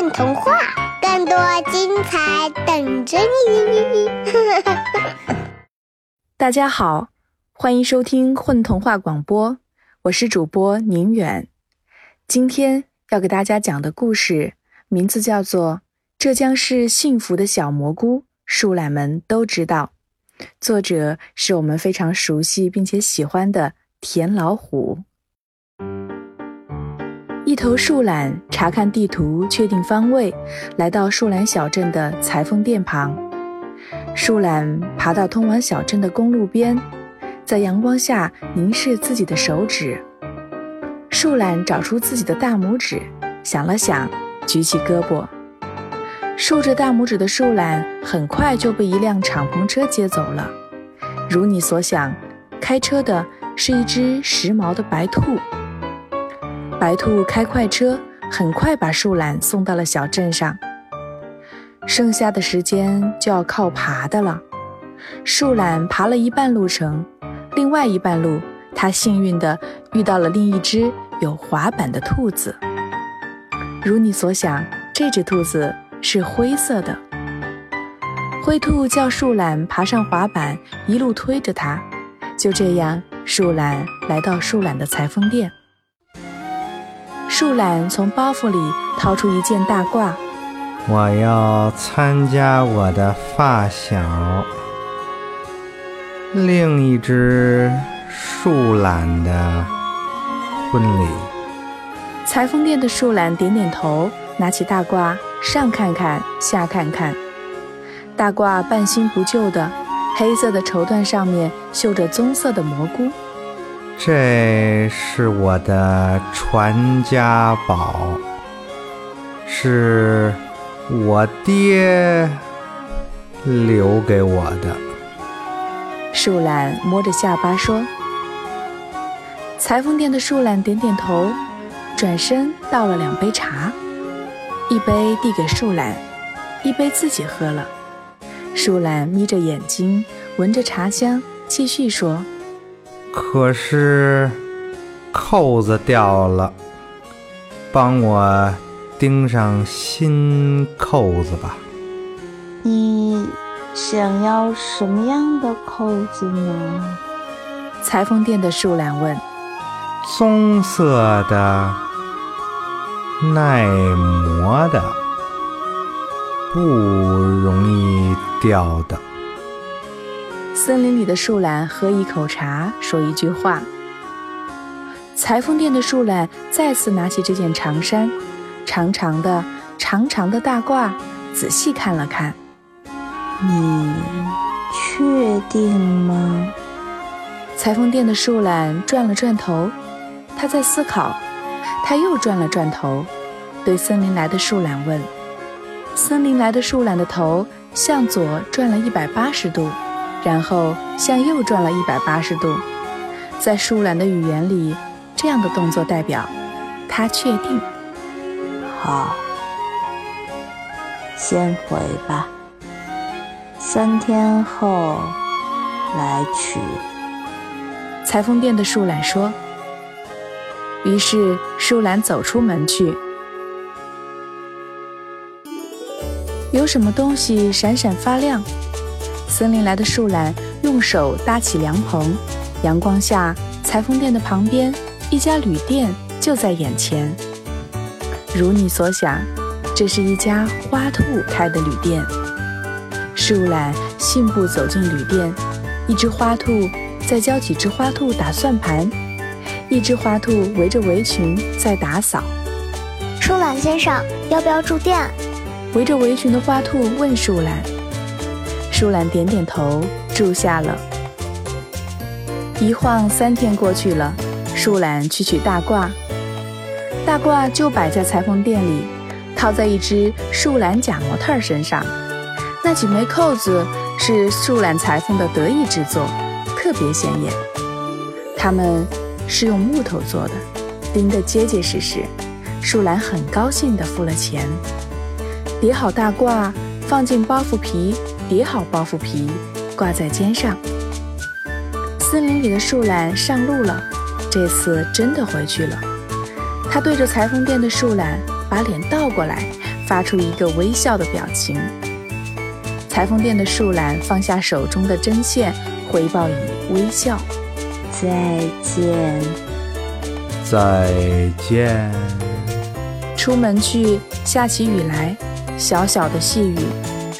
混童话，更多精彩等着你！大家好，欢迎收听混童话广播，我是主播宁远。今天要给大家讲的故事名字叫做《这将是幸福的小蘑菇》，树懒们都知道。作者是我们非常熟悉并且喜欢的田老虎。一头树懒查看地图，确定方位，来到树懒小镇的裁缝店旁。树懒爬到通往小镇的公路边，在阳光下凝视自己的手指。树懒找出自己的大拇指，想了想，举起胳膊。竖着大拇指的树懒很快就被一辆敞篷车接走了。如你所想，开车的是一只时髦的白兔。白兔开快车，很快把树懒送到了小镇上。剩下的时间就要靠爬的了。树懒爬了一半路程，另外一半路，它幸运地遇到了另一只有滑板的兔子。如你所想，这只兔子是灰色的。灰兔叫树懒爬上滑板，一路推着它。就这样，树懒来到树懒的裁缝店。树懒从包袱里掏出一件大褂，我要参加我的发小另一只树懒的婚礼。裁缝店的树懒点点头，拿起大褂上看看下看看，大褂半新不旧的，黑色的绸缎上面绣着棕色的蘑菇。这是我的传家宝，是我爹留给我的。树懒摸着下巴说：“裁缝店的树懒点点头，转身倒了两杯茶，一杯递给树懒，一杯自己喝了。树懒眯着眼睛，闻着茶香，继续说。”可是扣子掉了，帮我钉上新扣子吧。你想要什么样的扣子呢？裁缝店的树懒问。棕色的，耐磨的，不容易掉的。森林里的树懒喝一口茶，说一句话。裁缝店的树懒再次拿起这件长衫，长长的、长长的大褂，仔细看了看。你确定吗？裁缝店的树懒转了转头，他在思考。他又转了转头，对森林来的树懒问：“森林来的树懒的头向左转了一百八十度。”然后向右转了一百八十度，在树懒的语言里，这样的动作代表他确定。好，先回吧，三天后来取。裁缝店的树懒说。于是树懒走出门去。有什么东西闪闪发亮？森林来的树懒用手搭起凉棚，阳光下，裁缝店的旁边，一家旅店就在眼前。如你所想，这是一家花兔开的旅店。树懒信步走进旅店，一只花兔在教几只花兔打算盘，一只花兔围着围裙在打扫。树懒先生，要不要住店？围着围裙的花兔问树懒。树懒点点头，住下了。一晃三天过去了，树懒去取大褂，大褂就摆在裁缝店里，套在一只树懒假模特身上。那几枚扣子是树懒裁缝的得意之作，特别显眼。它们是用木头做的，钉得结结实实。树懒很高兴地付了钱，叠好大褂，放进包袱皮。叠好包袱皮，挂在肩上。森林里的树懒上路了，这次真的回去了。他对着裁缝店的树懒把脸倒过来，发出一个微笑的表情。裁缝店的树懒放下手中的针线，回报以微笑。再见。再见。出门去，下起雨来，小小的细雨，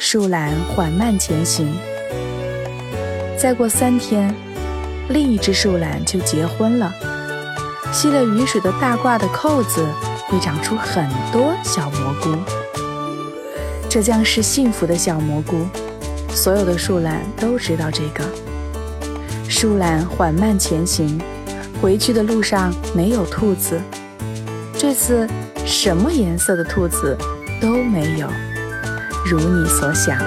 树懒缓慢前行。再过三天，另一只树懒就结婚了。吸了雨水的大褂的扣子会长出很多小蘑菇，这将是幸福的小蘑菇。所有的树懒都知道这个。树懒缓慢前行，回去的路上没有兔子。这次什么颜色的兔子都没有，如你所想。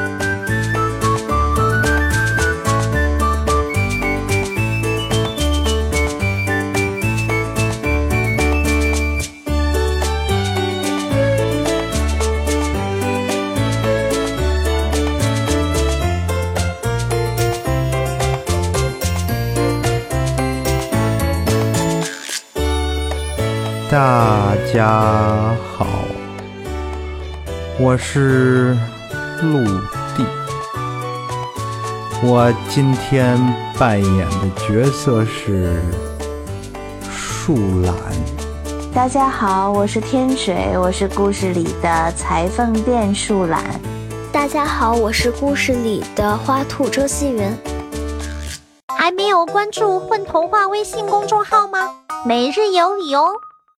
大家好，我是陆地。我今天扮演的角色是树懒。大家好，我是天水，我是故事里的裁缝店树懒。大家好，我是故事里的花兔周希云。还没有关注混童话微信公众号吗？每日有礼哦！